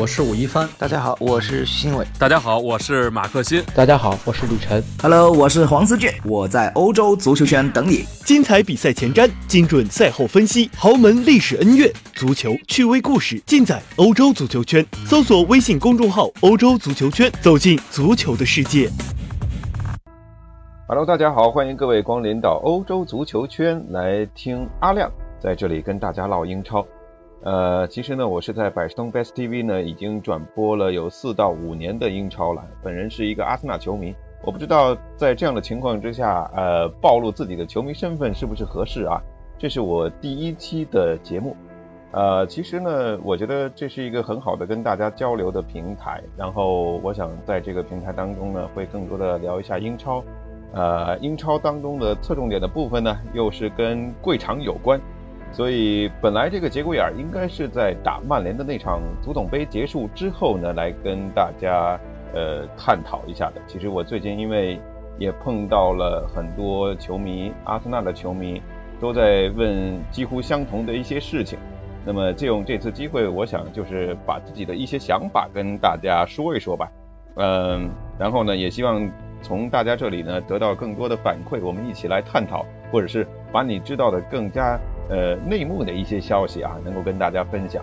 我是武一帆，大家好，我是徐新伟，大家好，我是马克欣，大家好，我是李晨，Hello，我是黄思俊，我在欧洲足球圈等你。精彩比赛前瞻，精准赛后分析，豪门历史恩怨，足球趣味故事，尽在欧洲足球圈。搜索微信公众号“欧洲足球圈”，走进足球的世界。Hello，大家好，欢迎各位光临到欧洲足球圈来听阿亮在这里跟大家唠英超。呃，其实呢，我是在百事通 Best TV 呢，已经转播了有四到五年的英超了。本人是一个阿森纳球迷，我不知道在这样的情况之下，呃，暴露自己的球迷身份是不是合适啊？这是我第一期的节目，呃，其实呢，我觉得这是一个很好的跟大家交流的平台。然后我想在这个平台当中呢，会更多的聊一下英超，呃，英超当中的侧重点的部分呢，又是跟贵场有关。所以本来这个节骨眼儿应该是在打曼联的那场足总杯结束之后呢，来跟大家呃探讨一下的。其实我最近因为也碰到了很多球迷，阿森纳的球迷都在问几乎相同的一些事情。那么借用这次机会，我想就是把自己的一些想法跟大家说一说吧。嗯，然后呢，也希望从大家这里呢得到更多的反馈，我们一起来探讨，或者是把你知道的更加。呃，内幕的一些消息啊，能够跟大家分享。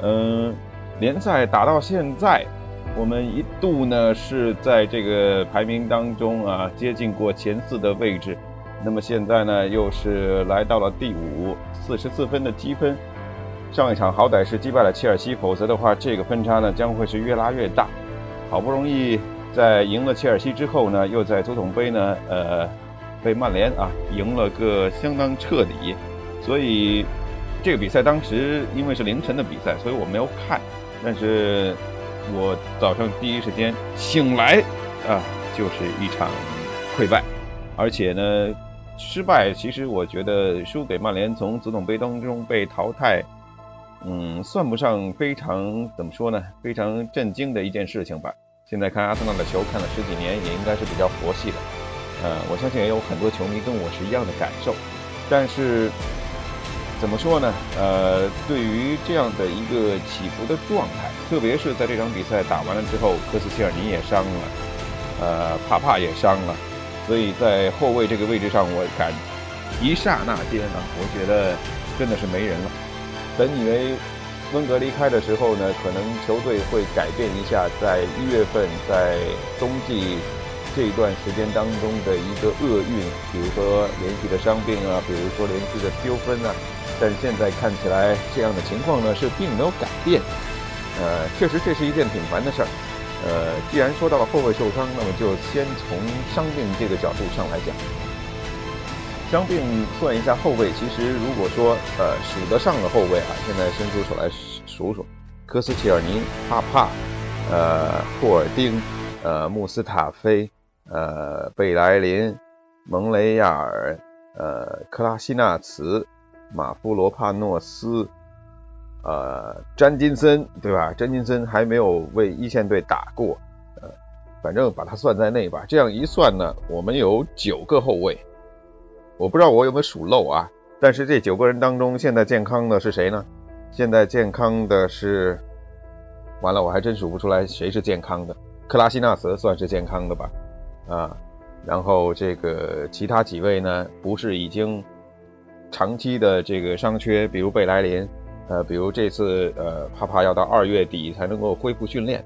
嗯，联赛打到现在，我们一度呢是在这个排名当中啊接近过前四的位置，那么现在呢又是来到了第五，四十四分的积分。上一场好歹是击败了切尔西，否则的话这个分差呢将会是越拉越大。好不容易在赢了切尔西之后呢，又在足总杯呢呃被曼联啊赢了个相当彻底。所以这个比赛当时因为是凌晨的比赛，所以我没有看。但是我早上第一时间醒来啊，就是一场溃败，而且呢，失败其实我觉得输给曼联，从足总杯当中被淘汰，嗯，算不上非常怎么说呢，非常震惊的一件事情吧。现在看阿森纳的球看了十几年，也应该是比较佛系的。呃，我相信也有很多球迷跟我是一样的感受，但是。怎么说呢？呃，对于这样的一个起伏的状态，特别是在这场比赛打完了之后，科斯切尔尼也伤了，呃，帕帕也伤了，所以在后卫这个位置上，我感一刹那间啊，我觉得真的是没人了。本以为温格离开的时候呢，可能球队会改变一下，在一月份在冬季这一段时间当中的一个厄运，比如说连续的伤病啊，比如说连续的丢分啊。但现在看起来，这样的情况呢是并没有改变。呃，确实这是一件挺烦的事儿。呃，既然说到了后卫受伤，那么就先从伤病这个角度上来讲。伤病算一下后卫，其实如果说呃数得上的后卫啊，现在伸出手来数数：科斯切尔尼、帕帕、呃霍尔丁、呃穆斯塔菲、呃贝莱林、蒙雷亚尔、呃克拉西纳茨。马夫罗帕诺斯，呃，詹金森，对吧？詹金森还没有为一线队打过，呃，反正把他算在内吧。这样一算呢，我们有九个后卫，我不知道我有没有数漏啊。但是这九个人当中，现在健康的是谁呢？现在健康的是，完了，我还真数不出来谁是健康的。克拉西纳茨算是健康的吧？啊，然后这个其他几位呢，不是已经。长期的这个伤缺，比如贝莱林，呃，比如这次呃，帕帕要到二月底才能够恢复训练。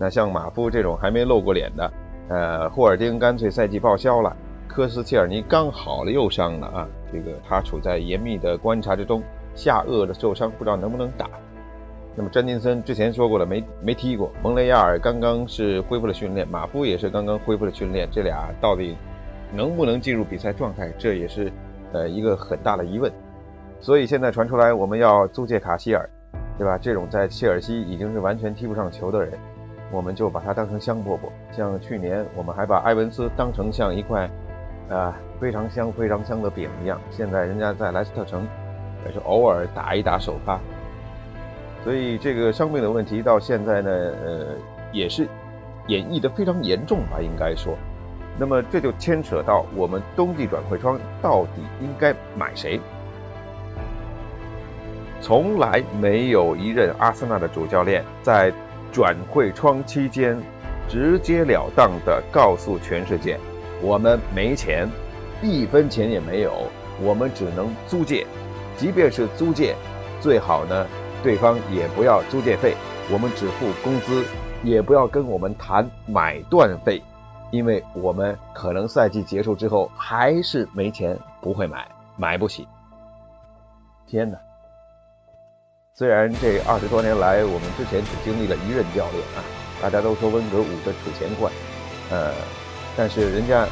那像马夫这种还没露过脸的，呃，霍尔丁干脆赛季报销了。科斯切尔尼刚好了又伤了啊，这个他处在严密的观察之中，下颚的受伤不知道能不能打。那么詹金森之前说过了，没没踢过。蒙雷亚尔刚刚是恢复了训练，马夫也是刚刚恢复了训练，这俩到底能不能进入比赛状态，这也是。呃，一个很大的疑问，所以现在传出来我们要租借卡希尔，对吧？这种在切尔西已经是完全踢不上球的人，我们就把他当成香饽饽。像去年我们还把埃文斯当成像一块啊非常香非常香的饼一样，现在人家在莱斯特城也是偶尔打一打首发，所以这个伤病的问题到现在呢，呃，也是演绎的非常严重吧，应该说。那么这就牵扯到我们冬季转会窗到底应该买谁？从来没有一任阿森纳的主教练在转会窗期间直截了当地告诉全世界：“我们没钱，一分钱也没有，我们只能租借。即便是租借，最好呢，对方也不要租借费，我们只付工资，也不要跟我们谈买断费，因为我们可能赛季结束之后还是没钱，不会买，买不起。”天哪！虽然这二十多年来，我们之前只经历了一任教练啊，大家都说温格捂着储钱罐，呃，但是人家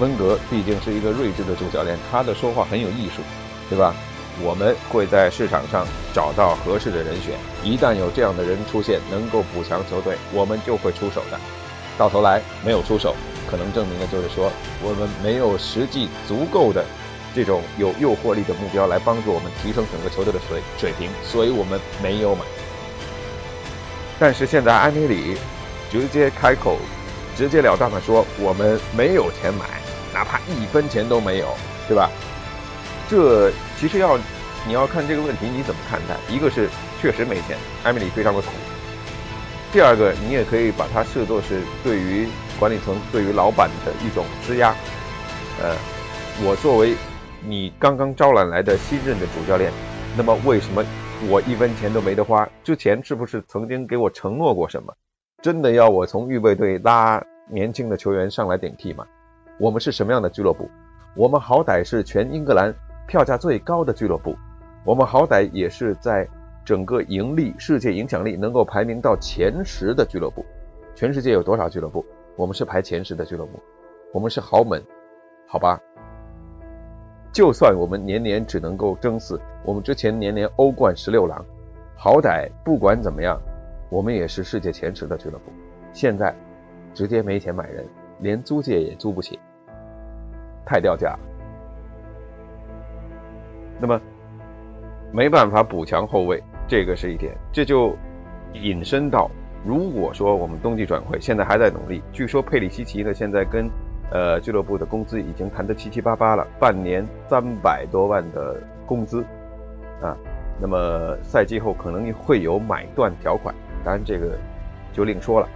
温格毕竟是一个睿智的主教练，他的说话很有艺术，对吧？我们会在市场上找到合适的人选，一旦有这样的人出现，能够补强球队，我们就会出手的。到头来没有出手，可能证明的就是说我们没有实际足够的。这种有诱惑力的目标来帮助我们提升整个球队的水水平，所以我们没有买。但是现在安尼里直接开口，直截了当的说我们没有钱买，哪怕一分钱都没有，对吧？这其实要你要看这个问题你怎么看待？一个是确实没钱，艾米丽非常的苦；第二个你也可以把它视作是对于管理层、对于老板的一种施压。呃，我作为。你刚刚招揽来的新任的主教练，那么为什么我一分钱都没得花？之前是不是曾经给我承诺过什么？真的要我从预备队拉年轻的球员上来顶替吗？我们是什么样的俱乐部？我们好歹是全英格兰票价最高的俱乐部，我们好歹也是在整个盈利、世界影响力能够排名到前十的俱乐部。全世界有多少俱乐部？我们是排前十的俱乐部，我们是豪门，好吧？就算我们年年只能够争四，我们之前年年欧冠十六郎，好歹不管怎么样，我们也是世界前十的俱乐部。现在直接没钱买人，连租借也租不起，太掉价。那么没办法补强后卫，这个是一点，这就引申到，如果说我们冬季转会现在还在努力，据说佩里西奇呢现在跟。呃，俱乐部的工资已经谈得七七八八了，半年三百多万的工资，啊，那么赛季后可能会有买断条款，当然这个就另说了。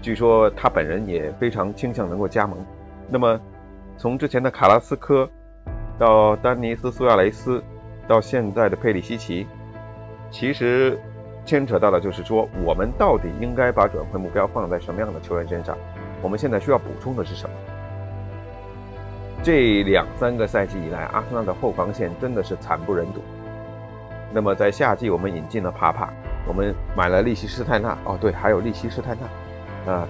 据说他本人也非常倾向能够加盟。那么从之前的卡拉斯科，到丹尼斯苏亚雷斯，到现在的佩里西奇，其实牵扯到的就是说，我们到底应该把转会目标放在什么样的球员身上？我们现在需要补充的是什么？这两三个赛季以来，阿森纳的后防线真的是惨不忍睹。那么在夏季，我们引进了帕帕，我们买了利希施泰纳，哦对，还有利希施泰纳，啊，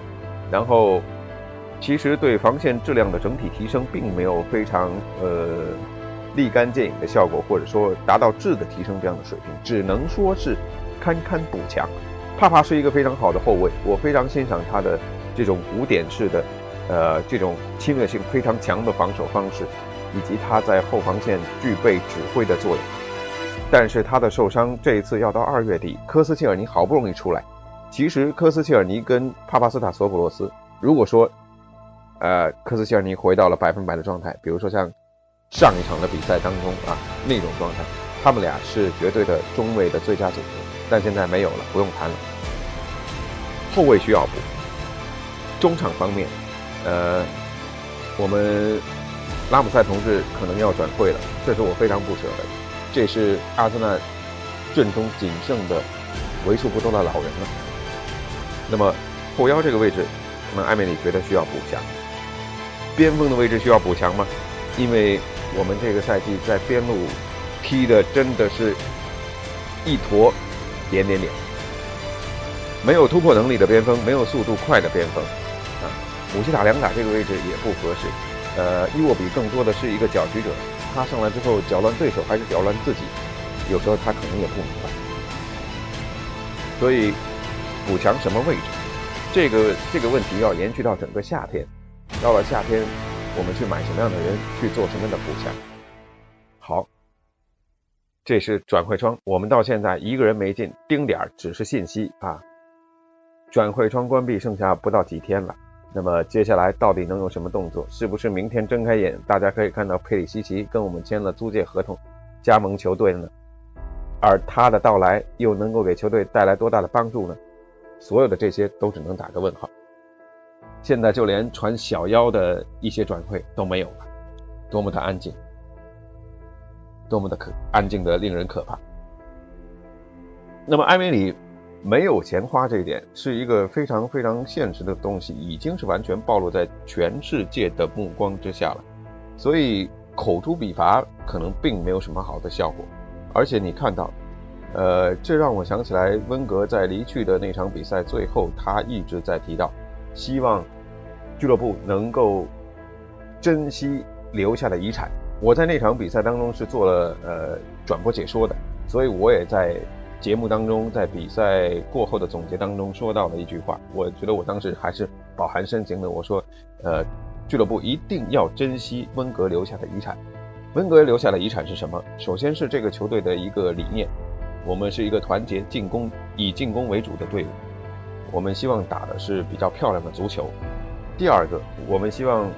然后其实对防线质量的整体提升并没有非常呃立竿见影的效果，或者说达到质的提升这样的水平，只能说是堪堪补强。帕帕是一个非常好的后卫，我非常欣赏他的。这种古典式的，呃，这种侵略性非常强的防守方式，以及他在后防线具备指挥的作用。但是他的受伤这一次要到二月底，科斯切尔尼好不容易出来。其实科斯切尔尼跟帕帕斯塔索普洛斯，如果说，呃，科斯切尔尼回到了百分百的状态，比如说像上一场的比赛当中啊那种状态，他们俩是绝对的中卫的最佳组合。但现在没有了，不用谈了。后卫需要补。中场方面，呃，我们拉姆塞同志可能要转会了，这是我非常不舍的。这是阿森纳阵中仅剩的为数不多的老人了。那么后腰这个位置，可能艾梅里觉得需要补强。边锋的位置需要补强吗？因为我们这个赛季在边路踢的真的是一坨点点点，没有突破能力的边锋，没有速度快的边锋啊。姆希塔良打这个位置也不合适，呃，伊沃比更多的是一个搅局者，他上来之后搅乱对手还是搅乱自己，有时候他可能也不明白。所以补强什么位置，这个这个问题要延续到整个夏天，到了夏天我们去买什么样的人去做什么样的补强。好，这是转会窗，我们到现在一个人没进，丁点儿只是信息啊。转会窗关闭剩下不到几天了。那么接下来到底能有什么动作？是不是明天睁开眼，大家可以看到佩里西奇跟我们签了租借合同，加盟球队了呢？而他的到来又能够给球队带来多大的帮助呢？所有的这些都只能打个问号。现在就连传小妖的一些转会都没有了，多么的安静，多么的可安静的令人可怕。那么埃梅里没有钱花这一点是一个非常非常现实的东西，已经是完全暴露在全世界的目光之下了。所以口诛笔伐可能并没有什么好的效果。而且你看到，呃，这让我想起来温格在离去的那场比赛最后，他一直在提到，希望俱乐部能够珍惜留下的遗产。我在那场比赛当中是做了呃转播解说的，所以我也在。节目当中，在比赛过后的总结当中说到了一句话，我觉得我当时还是饱含深情的。我说，呃，俱乐部一定要珍惜温格留下的遗产。温格留下的遗产是什么？首先是这个球队的一个理念，我们是一个团结进攻、以进攻为主的队伍，我们希望打的是比较漂亮的足球。第二个，我们希望。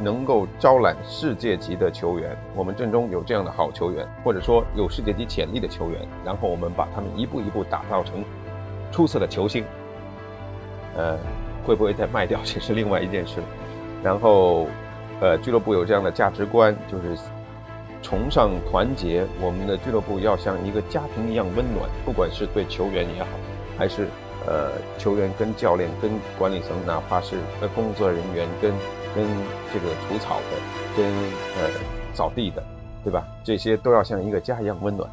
能够招揽世界级的球员，我们阵中有这样的好球员，或者说有世界级潜力的球员，然后我们把他们一步一步打造成出色的球星。呃，会不会再卖掉，这是另外一件事。然后，呃，俱乐部有这样的价值观，就是崇尚团结。我们的俱乐部要像一个家庭一样温暖，不管是对球员也好，还是呃球员跟教练跟管理层，哪怕是呃工作人员跟。跟这个除草的，跟呃扫地的，对吧？这些都要像一个家一样温暖。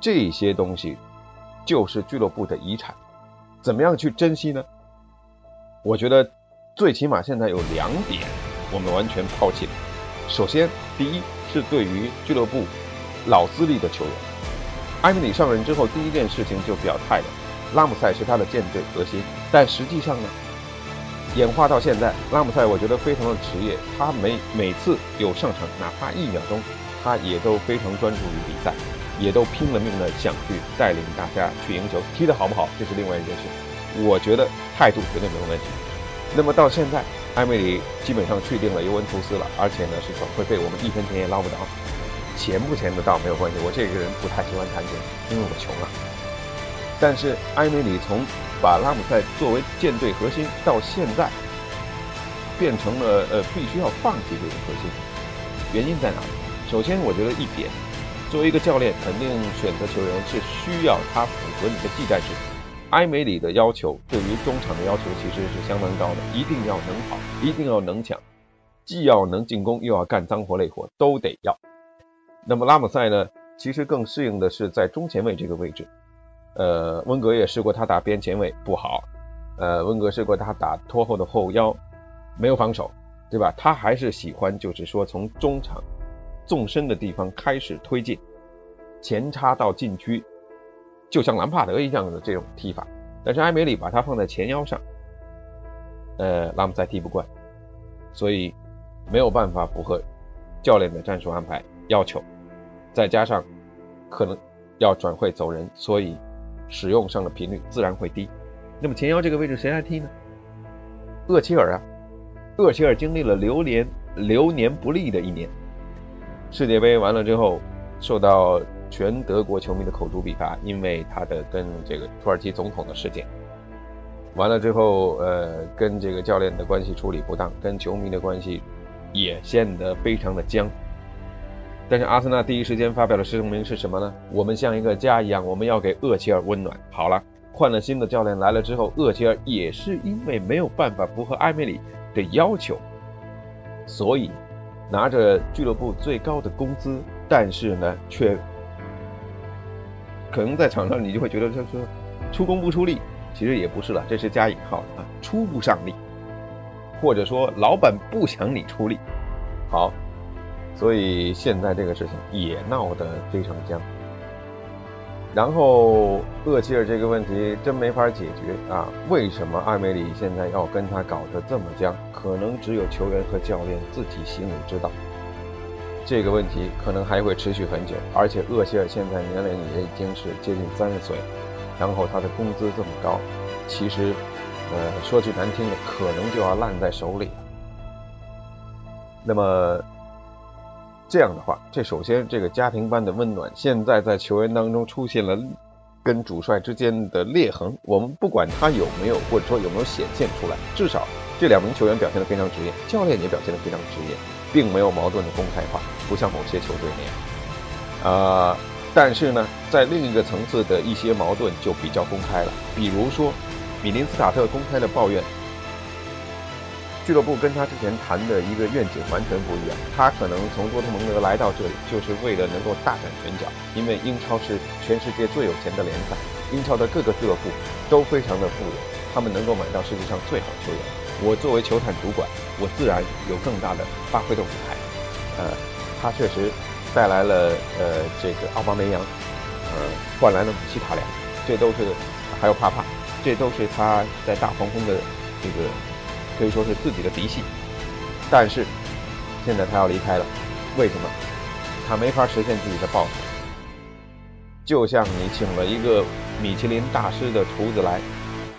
这些东西就是俱乐部的遗产，怎么样去珍惜呢？我觉得最起码现在有两点我们完全抛弃了。首先，第一是对于俱乐部老资历的球员，埃米里上任之后第一件事情就表态了，拉姆塞是他的舰队核心，但实际上呢？演化到现在，拉姆塞我觉得非常的职业。他每每次有上场，哪怕一秒钟，他也都非常专注于比赛，也都拼了命的想去带领大家去赢球。踢得好不好，这是另外一件事。我觉得态度绝对没有问题。那么到现在，埃梅里基本上确定了尤文图斯了，而且呢是转会费我们一分钱也捞不着。钱不钱的倒没有关系，我这个人不太喜欢谈钱，因为我穷啊。但是埃梅里从把拉姆塞作为舰队核心，到现在变成了呃必须要放弃这个核心，原因在哪？首先，我觉得一点，作为一个教练，肯定选择球员是需要他符合你的技战术。埃梅里的要求对于中场的要求其实是相当高的，一定要能跑，一定要能抢，既要能进攻，又要干脏活累活，都得要。那么拉姆塞呢？其实更适应的是在中前卫这个位置。呃，温格也试过他打边前卫不好，呃，温格试过他打拖后的后腰，没有防守，对吧？他还是喜欢就是说从中场纵深的地方开始推进，前插到禁区，就像兰帕德一样的这种踢法。但是埃梅里把他放在前腰上，呃，拉姆塞踢不惯，所以没有办法符合教练的战术安排要求，再加上可能要转会走人，所以。使用上的频率自然会低。那么前腰这个位置谁来踢呢？厄齐尔啊，厄齐尔经历了流年流年不利的一年，世界杯完了之后受到全德国球迷的口诛笔伐，因为他的跟这个土耳其总统的事件。完了之后，呃，跟这个教练的关系处理不当，跟球迷的关系也显得非常的僵。但是阿森纳第一时间发表的声明是什么呢？我们像一个家一样，我们要给厄齐尔温暖。好了，换了新的教练来了之后，厄齐尔也是因为没有办法符合埃梅里的要求，所以拿着俱乐部最高的工资，但是呢，却可能在场上你就会觉得他说出工不出力，其实也不是了，这是加引号啊，出不上力，或者说老板不想你出力。好。所以现在这个事情也闹得非常僵，然后厄齐尔这个问题真没法解决啊！为什么艾梅里现在要跟他搞得这么僵？可能只有球员和教练自己心里知道。这个问题可能还会持续很久，而且厄齐尔现在年龄也已经是接近三十岁，然后他的工资这么高，其实，呃，说句难听的，可能就要烂在手里了。那么。这样的话，这首先这个家庭般的温暖，现在在球员当中出现了跟主帅之间的裂痕。我们不管他有没有，或者说有没有显现出来，至少这两名球员表现得非常职业，教练也表现得非常职业，并没有矛盾的公开化，不像某些球队那样。呃，但是呢，在另一个层次的一些矛盾就比较公开了，比如说米林斯塔特公开的抱怨。俱乐部跟他之前谈的一个愿景完全不一样。他可能从多特蒙德来到这里，就是为了能够大展拳脚。因为英超是全世界最有钱的联赛，英超的各个俱乐部都非常的富有，他们能够买到世界上最好的球员。我作为球坛主管，我自然有更大的发挥的舞台。呃，他确实带来了呃这个奥巴梅扬，呃换来了西塔良，这都是还有帕帕，这都是他在大黄蜂的这个。可以说是自己的嫡系，但是现在他要离开了，为什么？他没法实现自己的抱负。就像你请了一个米其林大师的厨子来，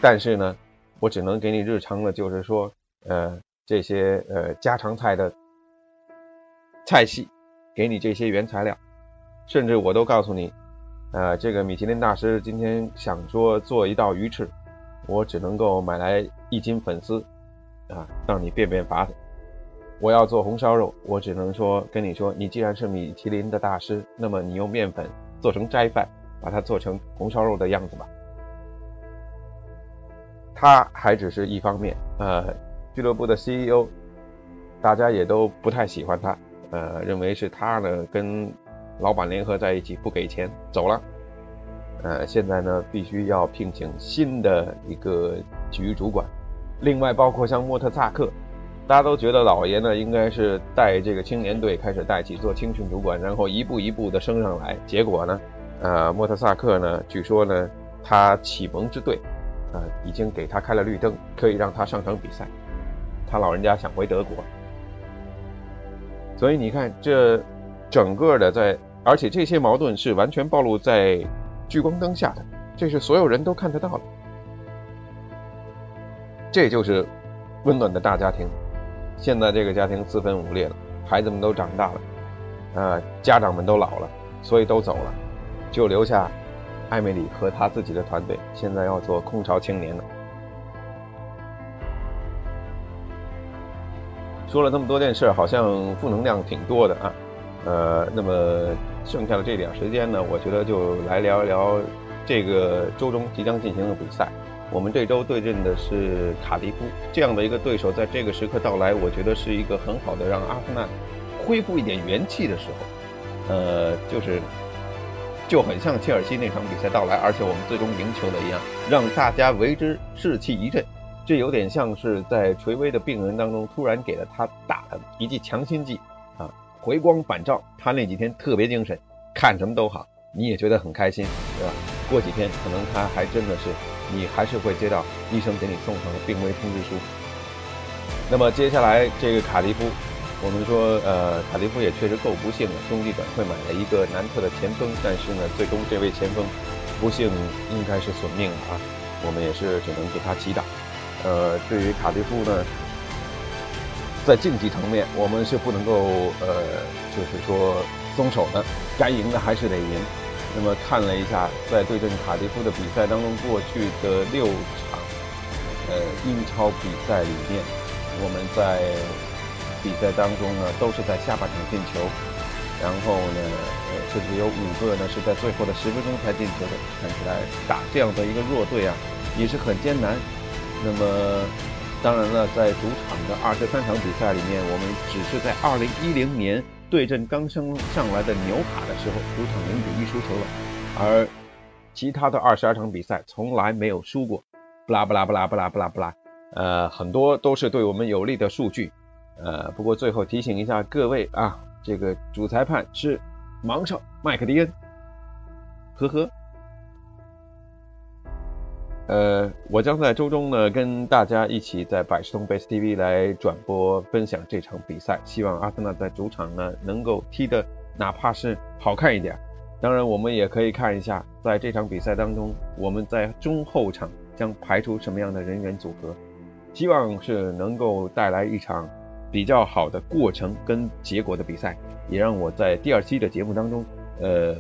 但是呢，我只能给你日常的，就是说，呃，这些呃家常菜的菜系，给你这些原材料，甚至我都告诉你，呃，这个米其林大师今天想说做一道鱼翅，我只能够买来一斤粉丝。啊，让你变变法。我要做红烧肉，我只能说跟你说，你既然是米其林的大师，那么你用面粉做成斋饭，把它做成红烧肉的样子吧。他还只是一方面，呃，俱乐部的 CEO，大家也都不太喜欢他，呃，认为是他呢跟老板联合在一起不给钱走了，呃，现在呢必须要聘请新的一个体育主管。另外，包括像莫特萨克，大家都觉得老爷呢应该是带这个青年队开始带起做青训主管，然后一步一步的升上来。结果呢，呃，莫特萨克呢，据说呢，他启蒙之队，呃，已经给他开了绿灯，可以让他上场比赛。他老人家想回德国，所以你看这整个的在，而且这些矛盾是完全暴露在聚光灯下的，这是所有人都看得到的。这就是温暖的大家庭。现在这个家庭四分五裂了，孩子们都长大了，呃，家长们都老了，所以都走了，就留下艾米丽和他自己的团队，现在要做空巢青年了。说了这么多件事，好像负能量挺多的啊。呃，那么剩下的这点时间呢，我觉得就来聊一聊这个周中即将进行的比赛。我们这周对阵的是卡迪夫这样的一个对手，在这个时刻到来，我觉得是一个很好的让阿森纳恢复一点元气的时候。呃，就是就很像切尔西那场比赛到来，而且我们最终赢球的一样，让大家为之士气一振。这有点像是在垂危的病人当中突然给了他打了一剂强心剂啊，回光返照，他那几天特别精神，看什么都好，你也觉得很开心，对吧？过几天可能他还真的是。你还是会接到医生给你送上的病危通知书。那么接下来这个卡迪夫，我们说，呃，卡迪夫也确实够不幸的，兄弟转会买了一个南特的前锋，但是呢，最终这位前锋不幸应该是损命了啊。我们也是只能给他祈祷。呃，对于卡迪夫呢，在竞技层面，我们是不能够呃，就是说松手的，该赢的还是得赢。那么看了一下，在对阵卡迪夫的比赛当中，过去的六场，呃，英超比赛里面，我们在比赛当中呢，都是在下半场进球，然后呢，呃，甚至有五个呢是在最后的十分钟才进球的。看起来打这样的一个弱队啊，也是很艰难。那么，当然了，在主场的二十三场比赛里面，我们只是在二零一零年。对阵刚升上来的纽卡的时候，主场零比一输球了，而其他的二十二场比赛从来没有输过。布拉布拉布拉布拉布拉布拉，呃，很多都是对我们有利的数据。呃，不过最后提醒一下各位啊，这个主裁判是盲哨麦克迪恩，呵呵。呃，我将在周中呢跟大家一起在百事通 Base TV 来转播分享这场比赛。希望阿森纳在主场呢能够踢的哪怕是好看一点。当然，我们也可以看一下在这场比赛当中，我们在中后场将排出什么样的人员组合。希望是能够带来一场比较好的过程跟结果的比赛。也让我在第二期的节目当中，呃，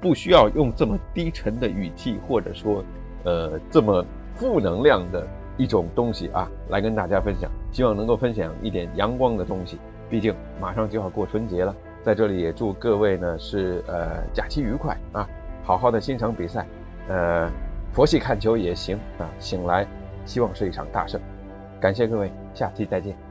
不需要用这么低沉的语气，或者说，呃，这么负能量的一种东西啊，来跟大家分享。希望能够分享一点阳光的东西。毕竟马上就要过春节了，在这里也祝各位呢是呃假期愉快啊，好好的欣赏比赛，呃，佛系看球也行啊。醒来，希望是一场大胜。感谢各位，下期再见。